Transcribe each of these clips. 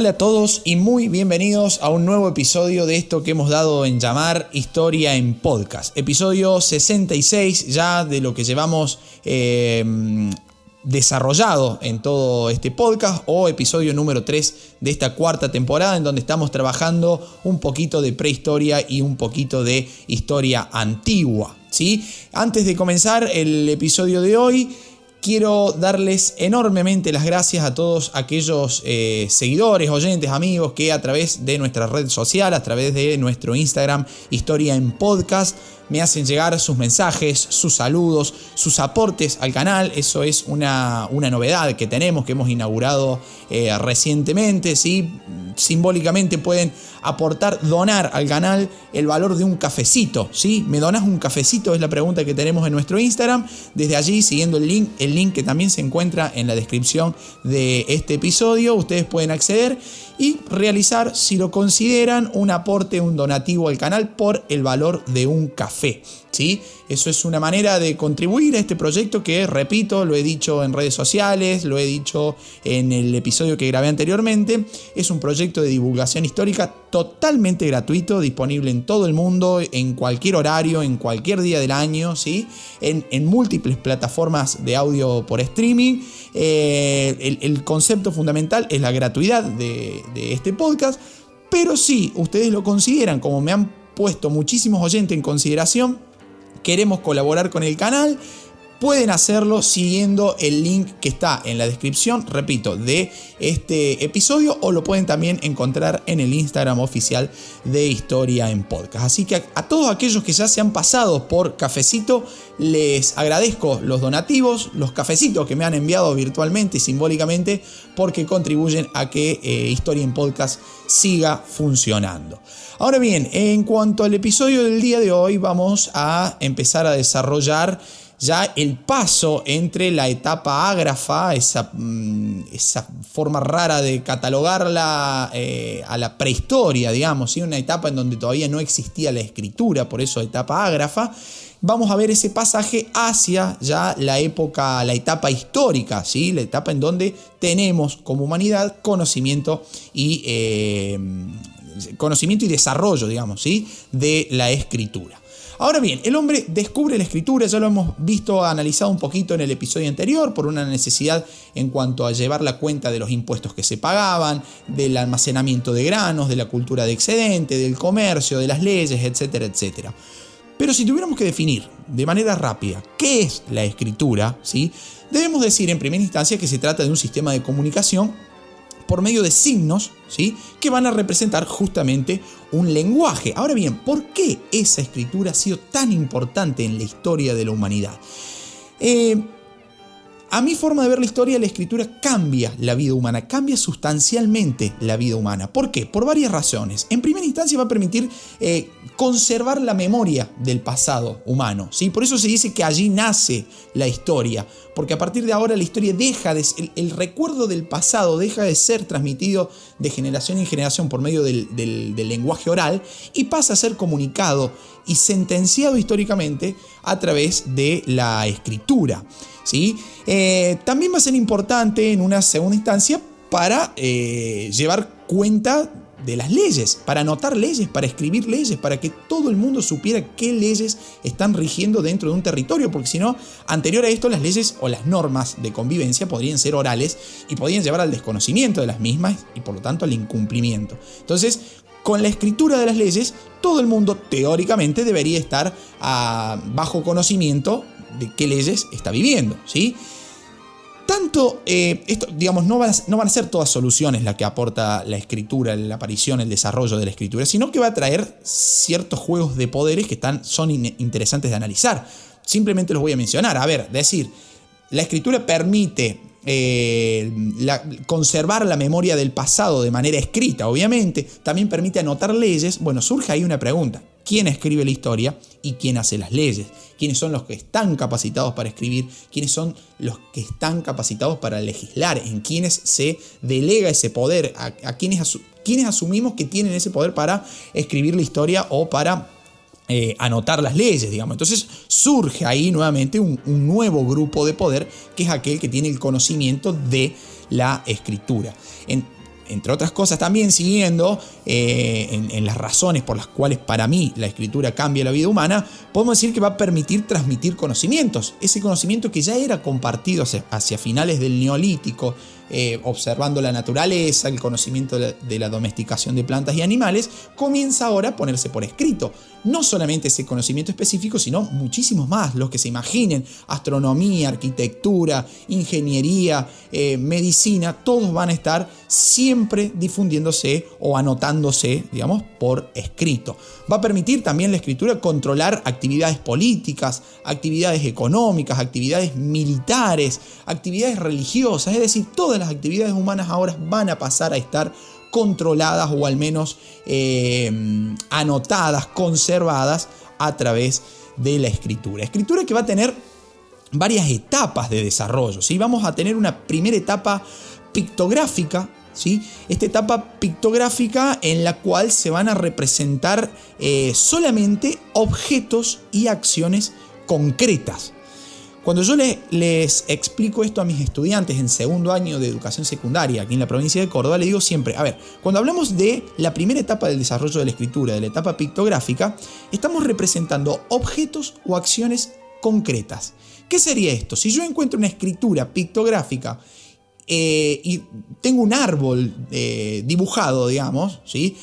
Hola a todos y muy bienvenidos a un nuevo episodio de esto que hemos dado en llamar Historia en Podcast. Episodio 66 ya de lo que llevamos eh, desarrollado en todo este podcast o episodio número 3 de esta cuarta temporada en donde estamos trabajando un poquito de prehistoria y un poquito de historia antigua. ¿sí? Antes de comenzar el episodio de hoy, Quiero darles enormemente las gracias a todos aquellos eh, seguidores, oyentes, amigos que a través de nuestra red social, a través de nuestro Instagram Historia en Podcast, me hacen llegar sus mensajes, sus saludos, sus aportes al canal. Eso es una, una novedad que tenemos, que hemos inaugurado eh, recientemente. ¿sí? Simbólicamente pueden aportar, donar al canal el valor de un cafecito. ¿sí? ¿Me donas un cafecito? Es la pregunta que tenemos en nuestro Instagram. Desde allí, siguiendo el link, el link que también se encuentra en la descripción de este episodio, ustedes pueden acceder y realizar, si lo consideran, un aporte, un donativo al canal por el valor de un café. Eso es una manera de contribuir a este proyecto que, repito, lo he dicho en redes sociales, lo he dicho en el episodio que grabé anteriormente, es un proyecto de divulgación histórica totalmente gratuito, disponible en todo el mundo, en cualquier horario, en cualquier día del año, ¿sí? en, múltiples plataformas de audio por streaming. Eh, el, concepto fundamental es la gratuidad de, de este podcast, pero si ustedes lo consideran, como me han puesto muchísimos oyentes en consideración, queremos colaborar con el canal, pueden hacerlo siguiendo el link que está en la descripción, repito, de este episodio o lo pueden también encontrar en el Instagram oficial de Historia en Podcast. Así que a, todos aquellos que ya se han pasado por cafecito, les agradezco los donativos, los cafecitos que me han enviado virtualmente y simbólicamente porque contribuyen a que eh, Historia en Podcast siga funcionando. Ahora bien, en cuanto al episodio del día de hoy, vamos a empezar a desarrollar ya el paso entre la etapa ágrafa, esa, mm, esa forma rara de catalogarla eh, a la prehistoria, digamos, una etapa en donde todavía no existía la escritura, por eso etapa ágrafa, vamos a ver ese pasaje hacia ya la época, la etapa histórica, ¿sí? la etapa en donde tenemos como humanidad conocimiento y, eh, conocimiento y desarrollo, digamos, ¿sí? de la escritura. Ahora bien, el hombre descubre la escritura, ya lo hemos visto, analizado un poquito en el episodio anterior, por una necesidad en cuanto a llevar la cuenta de los impuestos que se pagaban, del almacenamiento de granos, de la cultura de excedente, del comercio, de las leyes, etcétera, etcétera. Pero si tuviéramos que definir de manera rápida qué es la escritura, ¿sí? debemos decir en primera instancia que se trata de un sistema de comunicación por medio de signos, ¿sí? Que van a representar justamente un lenguaje. Ahora bien, ¿por qué esa escritura ha sido tan importante en la historia de la humanidad? Eh, a mi forma de ver la historia, la escritura cambia la vida humana, cambia sustancialmente la vida humana. ¿Por qué? Por varias razones. En primera instancia va a permitir eh, conservar la memoria del pasado humano. ¿sí? Por eso se dice que allí nace la historia, porque a partir de ahora la historia deja de... El, el recuerdo del pasado deja de ser transmitido de generación en generación por medio del, del lenguaje oral y pasa a ser comunicado y sentenciado históricamente a través de la escritura. ¿sí? Eh, también va a ser importante en una segunda instancia para eh, llevar cuenta de las leyes, para anotar leyes, para escribir leyes, para que todo el mundo supiera qué leyes están rigiendo dentro de un territorio, porque si no, anterior a esto las leyes o las normas de convivencia podrían ser orales y podrían llevar al desconocimiento de las mismas y por lo tanto al incumplimiento. Entonces, con la escritura de las leyes, todo el mundo teóricamente debería estar ah, bajo conocimiento de qué leyes está viviendo, ¿sí? Tanto, eh, esto, digamos, no van, a, no van, a, ser todas soluciones las que aporta la escritura, la aparición, el desarrollo de la escritura, sino que va a traer ciertos juegos de poderes que están, son interesantes de analizar. Simplemente los voy a mencionar. A ver, decir, la escritura permite eh, conservar la memoria del pasado de manera escrita, obviamente, también permite anotar leyes. Bueno, surge ahí una pregunta. Quién escribe la historia y quién hace las leyes, quiénes son los que están capacitados para escribir, quiénes son los que están capacitados para legislar, en quiénes se delega ese poder, a, quienes, asumimos que tienen ese poder para escribir la historia o para eh, anotar las leyes, digamos. Entonces surge ahí nuevamente un, nuevo grupo de poder que es aquel que tiene el conocimiento de la escritura. entre otras cosas también siguiendo eh, en, las razones por las cuales para mí la escritura cambia la vida humana, podemos decir que va a permitir transmitir conocimientos. Ese conocimiento que ya era compartido hacia finales del neolítico, eh, observando la naturaleza, el conocimiento de la, domesticación de plantas y animales, comienza ahora a ponerse por escrito. No solamente ese conocimiento específico, sino muchísimos más, los que se imaginen, astronomía, arquitectura, ingeniería, eh, medicina, todos van a estar siempre difundiéndose o anotándose, digamos, por escrito. Va a permitir también la escritura controlar actividades políticas, actividades económicas, actividades militares, actividades religiosas, es decir, todas las actividades humanas ahora van a pasar a estar controladas o al menos eh, anotadas, conservadas a través de la escritura. Escritura que va a tener varias etapas de desarrollo. ¿sí? Vamos a tener una primera etapa pictográfica, ¿sí? esta etapa pictográfica en la cual se van a representar eh, solamente objetos y acciones concretas. Cuando yo les, explico esto a mis estudiantes en segundo año de educación secundaria aquí en la provincia de Córdoba, les digo siempre, a ver, cuando hablamos de la primera etapa del desarrollo de la escritura, de la etapa pictográfica, estamos representando objetos o acciones concretas. ¿Qué sería esto? Si yo encuentro una escritura pictográfica eh, y tengo un árbol eh, dibujado, digamos, ¿sí?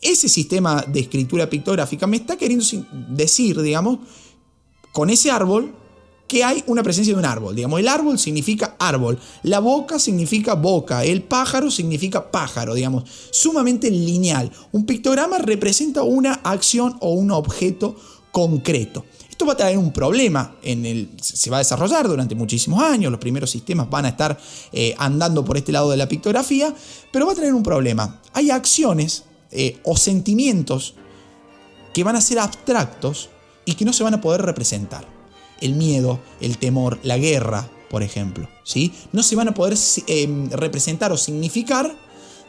ese sistema de escritura pictográfica me está queriendo decir, digamos, con ese árbol que hay una presencia de un árbol. Digamos, el árbol significa árbol, la boca significa boca, el pájaro significa pájaro, digamos, sumamente lineal. Un pictograma representa una acción o un objeto concreto. Esto va a traer un problema, en el, se va a desarrollar durante muchísimos años, los primeros sistemas van a estar eh, andando por este lado de la pictografía, pero va a tener un problema. Hay acciones eh, o sentimientos que van a ser abstractos y que no se van a poder representar el miedo, el temor, la guerra, por ejemplo. ¿sí? No se van a poder eh, representar o significar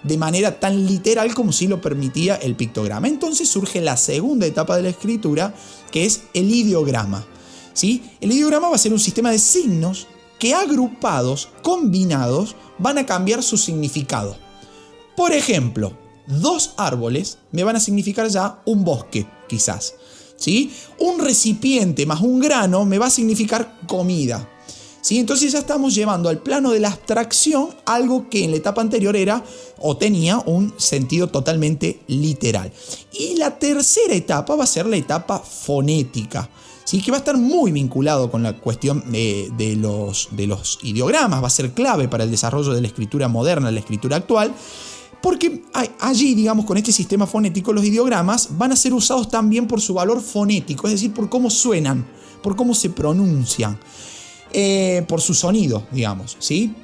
de manera tan literal como si lo permitía el pictograma. Entonces surge la segunda etapa de la escritura, que es el ideograma. ¿sí? El ideograma va a ser un sistema de signos que agrupados, combinados, van a cambiar su significado. Por ejemplo, dos árboles me van a significar ya un bosque, quizás. Un recipiente más un grano me va a significar comida. ¿Sí? Entonces ya estamos llevando al plano de la abstracción algo que en la etapa anterior era o tenía un sentido totalmente literal. Y la tercera etapa va a ser la etapa fonética. ¿sí? que va a estar muy vinculado con la cuestión de, los, de los ideogramas, va a ser clave para el desarrollo de la escritura moderna, la escritura actual, porque allí, digamos, con este sistema fonético, los ideogramas van a ser usados también por su valor fonético, es decir, por cómo suenan, por cómo se pronuncian, eh, por su sonido, digamos, ¿sí?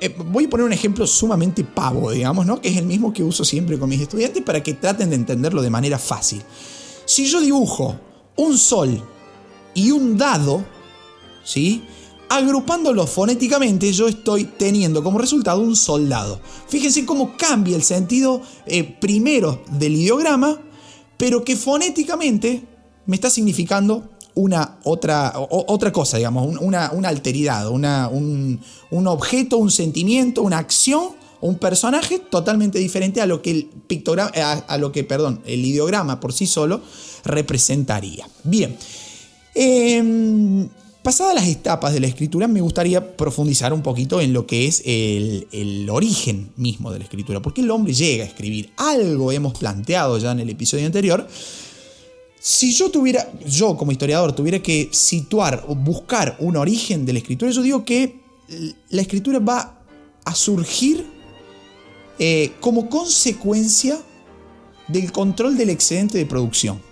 Eh, voy a poner un ejemplo sumamente pavo, digamos, ¿no? Que es el mismo que uso siempre con mis estudiantes para que traten de entenderlo de manera fácil. Si yo dibujo un sol y un dado, ¿sí? Agrupándolo fonéticamente, yo estoy teniendo como resultado un soldado. Fíjense cómo cambia el sentido eh, primero del ideograma, pero que fonéticamente me está significando una otra, otra cosa, digamos, una, alteridad, una, un, objeto, un sentimiento, una acción un personaje totalmente diferente a lo que el pictograma, a, lo que, perdón, el ideograma por sí solo representaría. Bien. Eh, Pasadas las etapas de la escritura, me gustaría profundizar un poquito en lo que es el, origen mismo de la escritura. ¿Por qué el hombre llega a escribir? Algo hemos planteado ya en el episodio anterior. Si yo tuviera, yo como historiador, tuviera que situar o buscar un origen de la escritura, yo digo que la escritura va a surgir eh, como consecuencia del control del excedente de producción.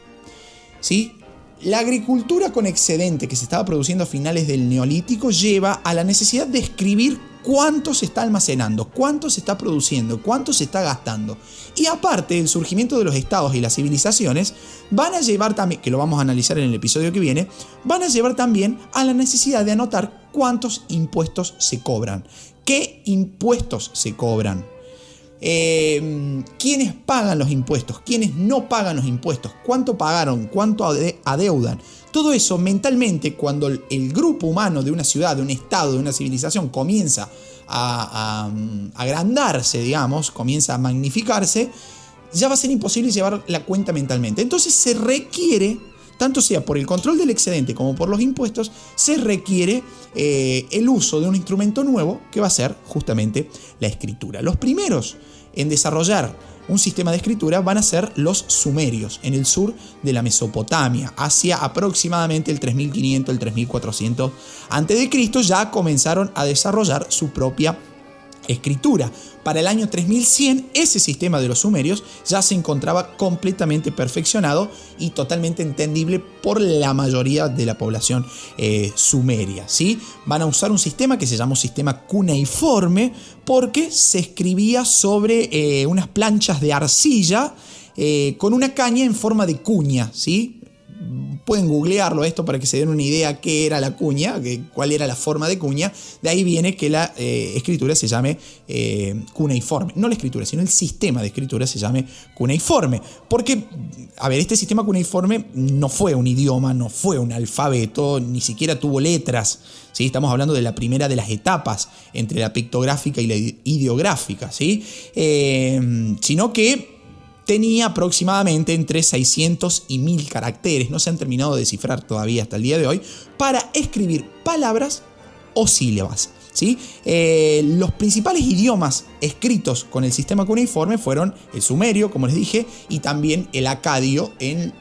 ¿Sí? La agricultura con excedente que se estaba produciendo a finales del neolítico lleva a la necesidad de escribir cuánto se está almacenando, cuánto se está produciendo, cuánto se está gastando. Y aparte, el surgimiento de los estados y las civilizaciones van a llevar también, que lo vamos a analizar en el episodio que viene, van a llevar también a la necesidad de anotar cuántos impuestos se cobran, qué impuestos se cobran. Eh, quiénes pagan los impuestos, quiénes no pagan los impuestos, cuánto pagaron, cuánto adeudan. Todo eso mentalmente, cuando el grupo humano de una ciudad, de un estado, de una civilización comienza a, agrandarse, digamos, comienza a magnificarse, ya va a ser imposible llevar la cuenta mentalmente. Entonces se requiere, tanto sea por el control del excedente como por los impuestos, se requiere eh, el uso de un instrumento nuevo que va a ser justamente la escritura. Los primeros en desarrollar un sistema de escritura van a ser los sumerios, en el sur de la Mesopotamia, hacia aproximadamente el 3500, el 3400 a.C. ya comenzaron a desarrollar su propia escritura. Para el año 3100 ese sistema de los sumerios ya se encontraba completamente perfeccionado y totalmente entendible por la mayoría de la población eh, sumeria. ¿sí? Van a usar un sistema que se llama sistema cuneiforme porque se escribía sobre eh, unas planchas de arcilla eh, con una caña en forma de cuña, ¿sí? Pueden googlearlo esto para que se den una idea qué era la cuña, cuál era la forma de cuña. De ahí viene que la eh, escritura se llame eh, cuneiforme. No la escritura, sino el sistema de escritura se llame cuneiforme. Porque, a ver, este sistema cuneiforme no fue un idioma, no fue un alfabeto, ni siquiera tuvo letras. ¿sí? Estamos hablando de la primera de las etapas entre la pictográfica y la ideográfica, ¿sí? Eh, sino que tenía aproximadamente entre 600 y 1000 caracteres, no se han terminado de descifrar todavía hasta el día de hoy, para escribir palabras o sílabas. ¿sí? Eh, los principales idiomas escritos con el sistema cuneiforme fueron el sumerio, como les dije, y también el acadio en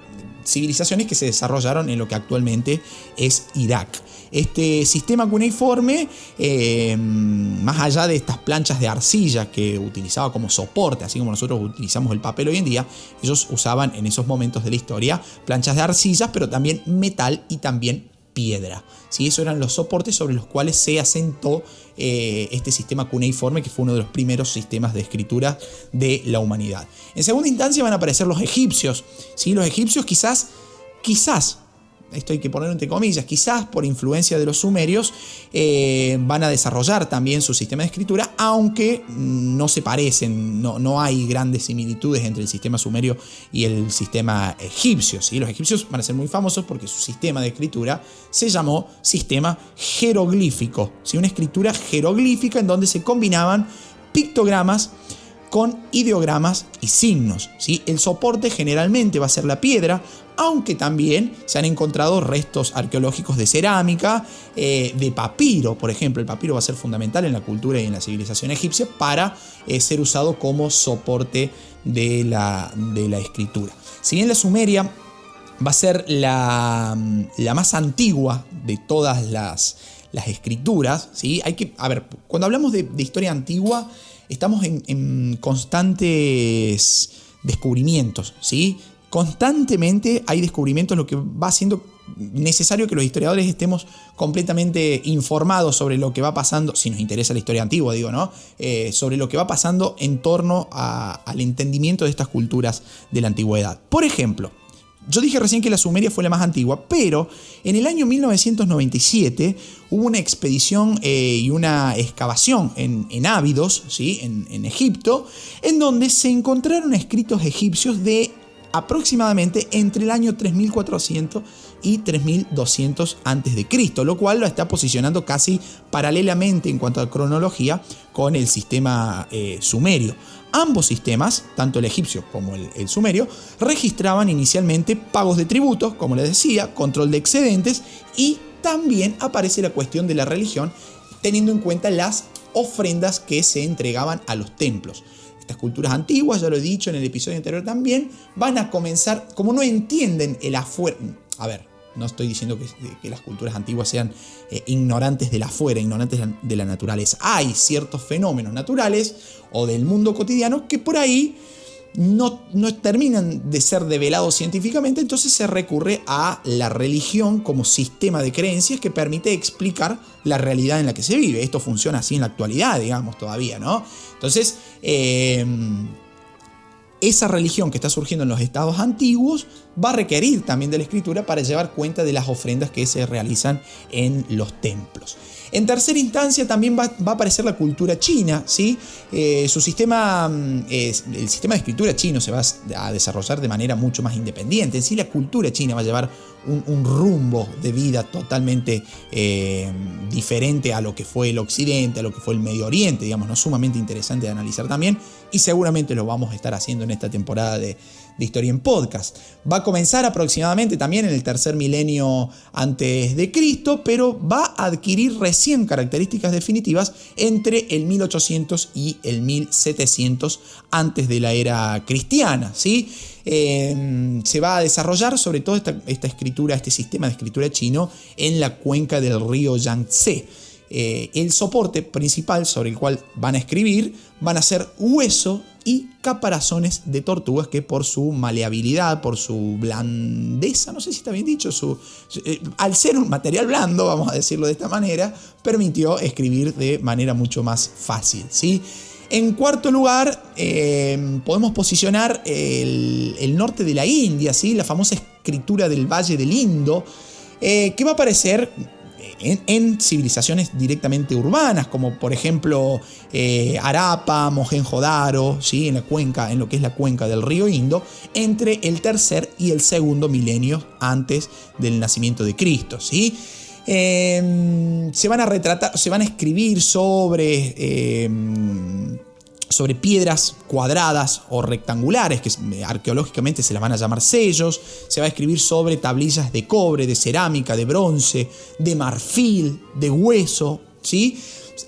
civilizaciones que se desarrollaron en lo que actualmente es Irak. Este sistema cuneiforme, eh, más allá de estas planchas de arcilla que utilizaba como soporte, así como nosotros utilizamos el papel hoy en día, ellos usaban en esos momentos de la historia planchas de arcillas, pero también metal y también piedra. ¿sí? Esos eran los soportes sobre los cuales se asentó eh, este sistema cuneiforme, que fue uno de los primeros sistemas de escritura de la humanidad. En segunda instancia van a aparecer los egipcios. ¿sí? Los egipcios quizás, quizás esto hay que poner entre comillas, quizás por influencia de los sumerios, eh, van a desarrollar también su sistema de escritura, aunque no se parecen, no, no, hay grandes similitudes entre el sistema sumerio y el sistema egipcio. ¿sí? Los egipcios van a ser muy famosos porque su sistema de escritura se llamó sistema jeroglífico, ¿sí? una escritura jeroglífica en donde se combinaban pictogramas, con ideogramas y signos. ¿sí? El soporte generalmente va a ser la piedra, aunque también se han encontrado restos arqueológicos de cerámica, eh, de papiro, por ejemplo. El papiro va a ser fundamental en la cultura y en la civilización egipcia para eh, ser usado como soporte de la, de la escritura. Si bien la Sumeria va a ser la, la más antigua de todas las, las escrituras, ¿sí? Hay que, a ver, cuando hablamos de, historia antigua, estamos en, constantes descubrimientos, ¿sí? constantemente hay descubrimientos, lo que va haciendo necesario que los historiadores estemos completamente informados sobre lo que va pasando, si nos interesa la historia antigua, digo, ¿no? Eh, sobre lo que va pasando en torno al entendimiento de estas culturas de la antigüedad. Por ejemplo, yo dije recién que la Sumeria fue la más antigua, pero en el año 1997 hubo una expedición eh, y una excavación en, en Ávidos, ¿sí? en, en Egipto, en donde se encontraron escritos egipcios de aproximadamente entre el año 3400 y 3200 a.C., lo cual lo está posicionando casi paralelamente en cuanto a cronología con el sistema eh, sumerio. Ambos sistemas, tanto el egipcio como el, sumerio, registraban inicialmente pagos de tributos, como les decía, control de excedentes y también aparece la cuestión de la religión, teniendo en cuenta las ofrendas que se entregaban a los templos. Estas culturas antiguas, ya lo he dicho en el episodio anterior también, van a comenzar, como no entienden el afuera, a ver, no estoy diciendo que, las culturas antiguas sean eh, ignorantes de la afuera, ignorantes de la naturaleza. Hay ciertos fenómenos naturales o del mundo cotidiano que por ahí no, terminan de ser develados científicamente, entonces se recurre a la religión como sistema de creencias que permite explicar la realidad en la que se vive. Esto funciona así en la actualidad, digamos, todavía, ¿no? Entonces, em, esa religión que está surgiendo en los estados antiguos va a requerir también de la escritura para llevar cuenta de las ofrendas que se realizan en los templos. En tercera instancia también va, a aparecer la cultura china, ¿sí? Eh, su sistema, mm, el sistema de escritura chino se va a desarrollar de manera mucho más independiente. En sí, la cultura china va a llevar un, rumbo de vida totalmente eh, diferente a lo que fue el Occidente, a lo que fue el Medio Oriente, digamos, ¿no? sumamente interesante de analizar también y seguramente lo vamos a estar haciendo en esta temporada de, Historia en Podcast. Va a comenzar aproximadamente también en el tercer milenio antes de Cristo, pero va a adquirir recién características definitivas entre el 1800 y el 1700 antes de la era cristiana, ¿sí? Em, se va a desarrollar sobre todo esta, escritura, este sistema de escritura chino en la cuenca del río Yangtze. Eh, el soporte principal sobre el cual van a escribir van a ser hueso y caparazones de tortugas que por su maleabilidad, por su blandeza, no sé si está bien dicho, su, eh, al ser un material blando, vamos a decirlo de esta manera, permitió escribir de manera mucho más fácil. ¿sí? En cuarto lugar, eh, podemos posicionar el, norte de la India, ¿sí? la famosa escritura del Valle del Indo, eh, que va a aparecer en, civilizaciones directamente urbanas, como por ejemplo eh, Arapa, Mohenjo-Daro, ¿sí? en la cuenca, en lo que es la cuenca del río Indo, entre el tercer y el segundo milenio antes del nacimiento de Cristo. ¿sí? Em, se van a retratar, se van a escribir sobre em, sobre piedras cuadradas o rectangulares, que arqueológicamente se las van a llamar sellos, se va a escribir sobre tablillas de cobre, de cerámica, de bronce, de marfil, de hueso, ¿sí?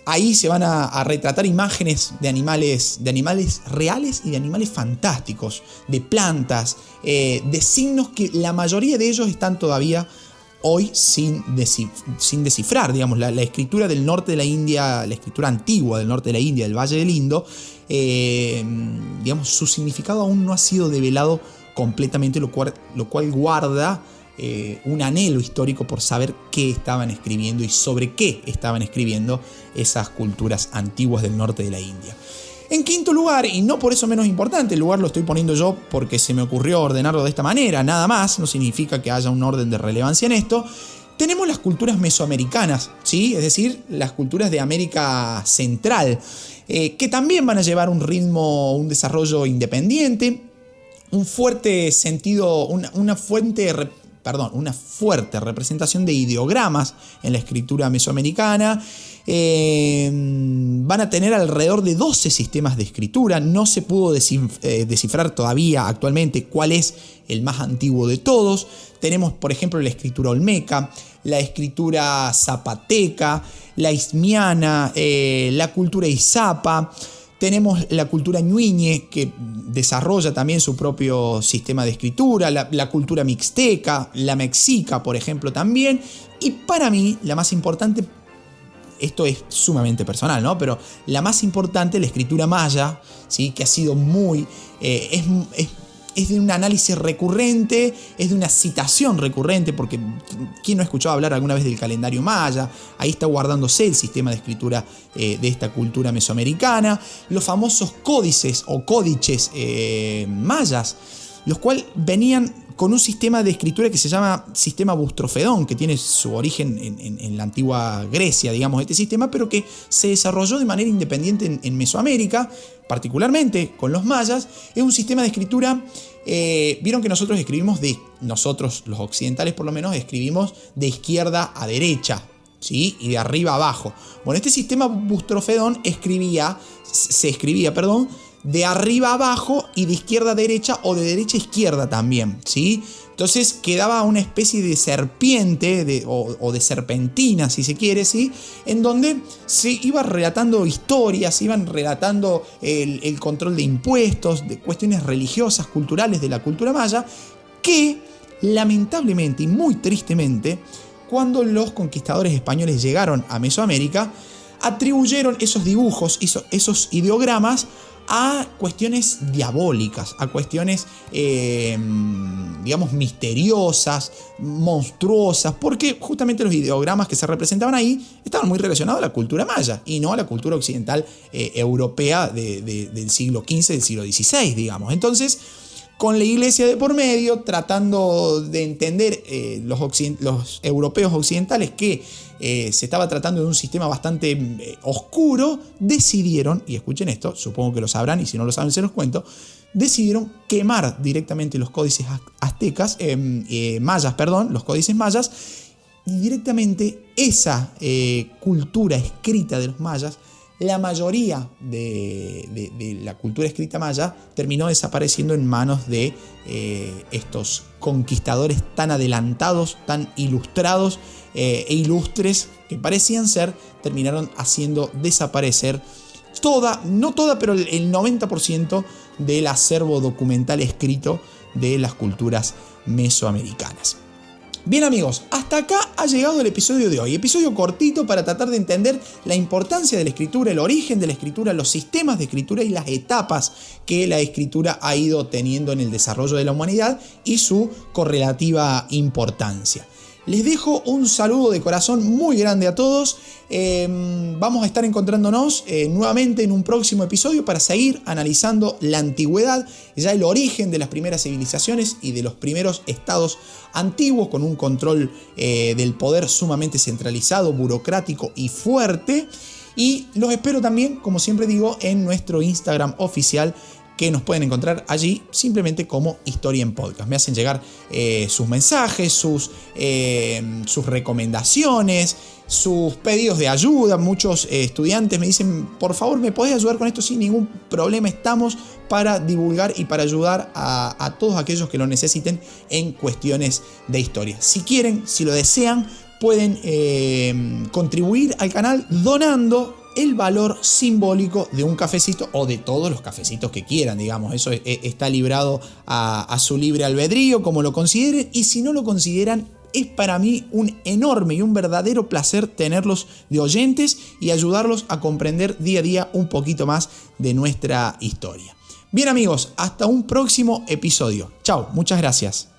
Ahí se van a, retratar imágenes de animales, de animales reales y de animales fantásticos, de plantas, eh, de signos que la mayoría de ellos están todavía hoy sin, sin descifrar, digamos, la, escritura del norte de la India, la escritura antigua del norte de la India, del Valle del Indo, eh, digamos, su significado aún no ha sido develado completamente, lo cual, lo cual guarda eh, un anhelo histórico por saber qué estaban escribiendo y sobre qué estaban escribiendo esas culturas antiguas del norte de la India. En quinto lugar, y no por eso menos importante, el lugar lo estoy poniendo yo porque se me ocurrió ordenarlo de esta manera, nada más, no significa que haya un orden de relevancia en esto, tenemos las culturas mesoamericanas, ¿sí? es decir, las culturas de América Central, eh, que también van a llevar un ritmo, un desarrollo independiente, un fuerte sentido, una, fuente perdón, una fuerte representación de ideogramas en la escritura mesoamericana eh, van a tener alrededor de 12 sistemas de escritura. No se pudo eh, descifrar todavía actualmente cuál es el más antiguo de todos. Tenemos, por ejemplo, la escritura olmeca, la escritura zapateca, la ismiana, eh, la cultura izapa. Tenemos la cultura ñuiñe, que desarrolla también su propio sistema de escritura, la, cultura mixteca, la mexica, por ejemplo, también. Y para mí, la más importante esto es sumamente personal, ¿no? Pero la más importante, la escritura maya, ¿sí? que ha sido muy... Eh, de un análisis recurrente, es de una citación recurrente, porque ¿quién no ha escuchado hablar alguna vez del calendario maya? Ahí está guardándose el sistema de escritura eh, de esta cultura mesoamericana. Los famosos códices o códices eh, mayas, los cuales venían con un sistema de escritura que se llama sistema bustrofedón, que tiene su origen en, la antigua Grecia, digamos, este sistema, pero que se desarrolló de manera independiente en, Mesoamérica, particularmente con los mayas. Es un sistema de escritura, eh, vieron que nosotros escribimos de, nosotros los occidentales por lo menos, escribimos de izquierda a derecha, ¿Sí? y de arriba abajo. Bueno, este sistema bustrofedón escribía, se escribía, perdón, de arriba a abajo y de izquierda a derecha o de derecha a izquierda también, ¿sí? Entonces quedaba una especie de serpiente o, de serpentina, si se quiere, ¿sí? En donde se iba relatando historias, se iban relatando el, el control de impuestos, de cuestiones religiosas, culturales de la cultura maya, que lamentablemente y muy tristemente, cuando los conquistadores españoles llegaron a Mesoamérica, atribuyeron esos dibujos, esos ideogramas a cuestiones diabólicas, a cuestiones, eh, digamos, misteriosas, monstruosas, porque justamente los ideogramas que se representaban ahí estaban muy relacionados a la cultura maya y no a la cultura occidental eh, europea del siglo XV, del siglo XVI, digamos. Entonces, con la iglesia de por medio, tratando de entender eh, los, europeos occidentales que eh, se estaba tratando de un sistema bastante eh, oscuro, decidieron, y escuchen esto, supongo que lo sabrán y si no lo saben se los cuento, decidieron quemar directamente los códices aztecas, mayas, perdón, los códices mayas, y directamente esa cultura escrita de los mayas la mayoría de, la cultura escrita maya terminó desapareciendo en manos de eh, estos conquistadores tan adelantados, tan ilustrados eh, e ilustres que parecían ser, terminaron haciendo desaparecer toda, no toda, pero el 90% del acervo documental escrito de las culturas mesoamericanas. Bien amigos, hasta acá ha llegado el episodio de hoy. Episodio cortito para tratar de entender la importancia de la escritura, el origen de la escritura, los sistemas de escritura y las etapas que la escritura ha ido teniendo en el desarrollo de la humanidad y su correlativa importancia. Les dejo un saludo de corazón muy grande a todos. Em, vamos a estar encontrándonos eh, nuevamente en un próximo episodio para seguir analizando la antigüedad, ya el origen de las primeras civilizaciones y de los primeros estados antiguos con un control eh, del poder sumamente centralizado, burocrático y fuerte. Y los espero también, como siempre digo, en nuestro Instagram oficial que nos pueden encontrar allí simplemente como Historia en Podcast. Me hacen llegar eh, sus mensajes, sus, eh, sus recomendaciones, sus pedidos de ayuda. Muchos eh, estudiantes me dicen, por favor, ¿me podés ayudar con esto? Sin ningún problema, estamos para divulgar y para ayudar a, a todos aquellos que lo necesiten en cuestiones de historia. Si quieren, si lo desean, pueden contribuir al canal donando el valor simbólico de un cafecito o de todos los cafecitos que quieran, digamos. Eso está librado a, su libre albedrío, como lo consideren. Y si no lo consideran, es para mí un enorme y un verdadero placer tenerlos de oyentes y ayudarlos a comprender día a día un poquito más de nuestra historia. Bien amigos, hasta un próximo episodio. Chao, muchas gracias.